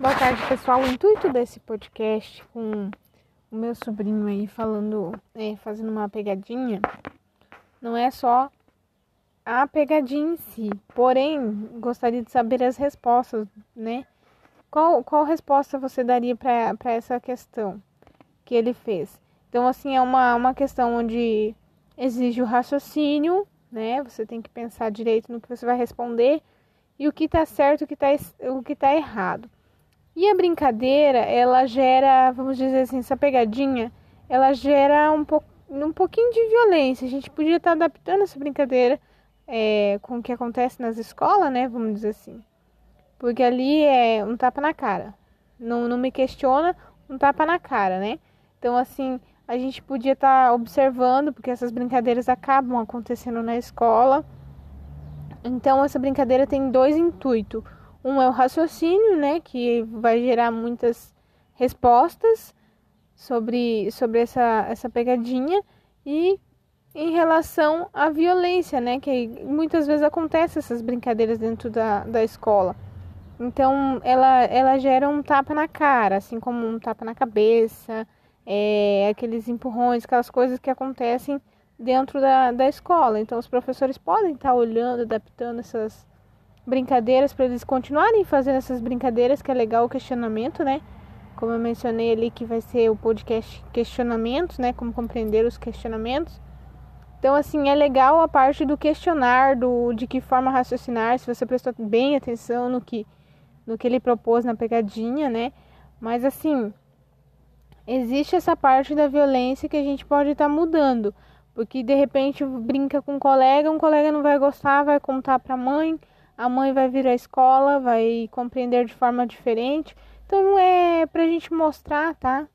Boa tarde, pessoal. O intuito desse podcast com o meu sobrinho aí falando, é, fazendo uma pegadinha, não é só a pegadinha em si. Porém, gostaria de saber as respostas, né? Qual, qual resposta você daria para essa questão que ele fez? Então, assim, é uma, uma questão onde exige o raciocínio, né? Você tem que pensar direito no que você vai responder e o que está certo e o que está o que tá errado. E a brincadeira, ela gera, vamos dizer assim, essa pegadinha, ela gera um, po um pouquinho de violência. A gente podia estar adaptando essa brincadeira é, com o que acontece nas escolas, né? Vamos dizer assim. Porque ali é um tapa na cara. Não, não me questiona, um tapa na cara, né? Então, assim, a gente podia estar observando, porque essas brincadeiras acabam acontecendo na escola. Então, essa brincadeira tem dois intuitos um é o raciocínio, né, que vai gerar muitas respostas sobre, sobre essa, essa pegadinha e em relação à violência, né, que muitas vezes acontece essas brincadeiras dentro da, da escola. Então, ela, ela gera um tapa na cara, assim como um tapa na cabeça, é, aqueles empurrões, aquelas coisas que acontecem dentro da, da escola. Então, os professores podem estar olhando, adaptando essas, brincadeiras para eles continuarem fazendo essas brincadeiras, que é legal o questionamento, né? Como eu mencionei ali que vai ser o podcast questionamentos, né? Como compreender os questionamentos. Então, assim, é legal a parte do questionar, do de que forma raciocinar, se você prestou bem atenção no que no que ele propôs na pegadinha, né? Mas assim, existe essa parte da violência que a gente pode estar tá mudando, porque de repente brinca com um colega, um colega não vai gostar, vai contar para a mãe, a mãe vai vir à escola, vai compreender de forma diferente. Então não é pra gente mostrar, tá?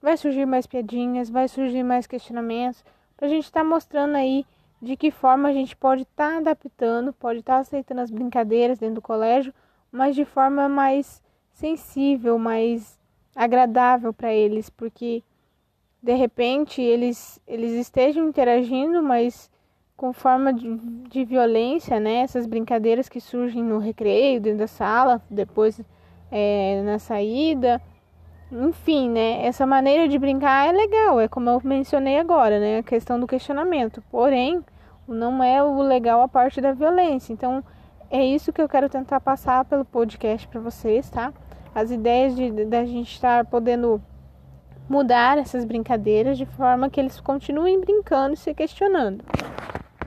Vai surgir mais piadinhas, vai surgir mais questionamentos, pra gente estar tá mostrando aí de que forma a gente pode estar tá adaptando, pode estar tá aceitando as brincadeiras dentro do colégio, mas de forma mais sensível, mais agradável para eles, porque de repente eles eles estejam interagindo, mas com forma de, de violência, né? Essas brincadeiras que surgem no recreio, dentro da sala, depois é, na saída. Enfim, né? Essa maneira de brincar é legal, é como eu mencionei agora, né? A questão do questionamento. Porém, não é o legal a parte da violência. Então, é isso que eu quero tentar passar pelo podcast para vocês, tá? As ideias de da gente estar podendo mudar essas brincadeiras de forma que eles continuem brincando e se questionando.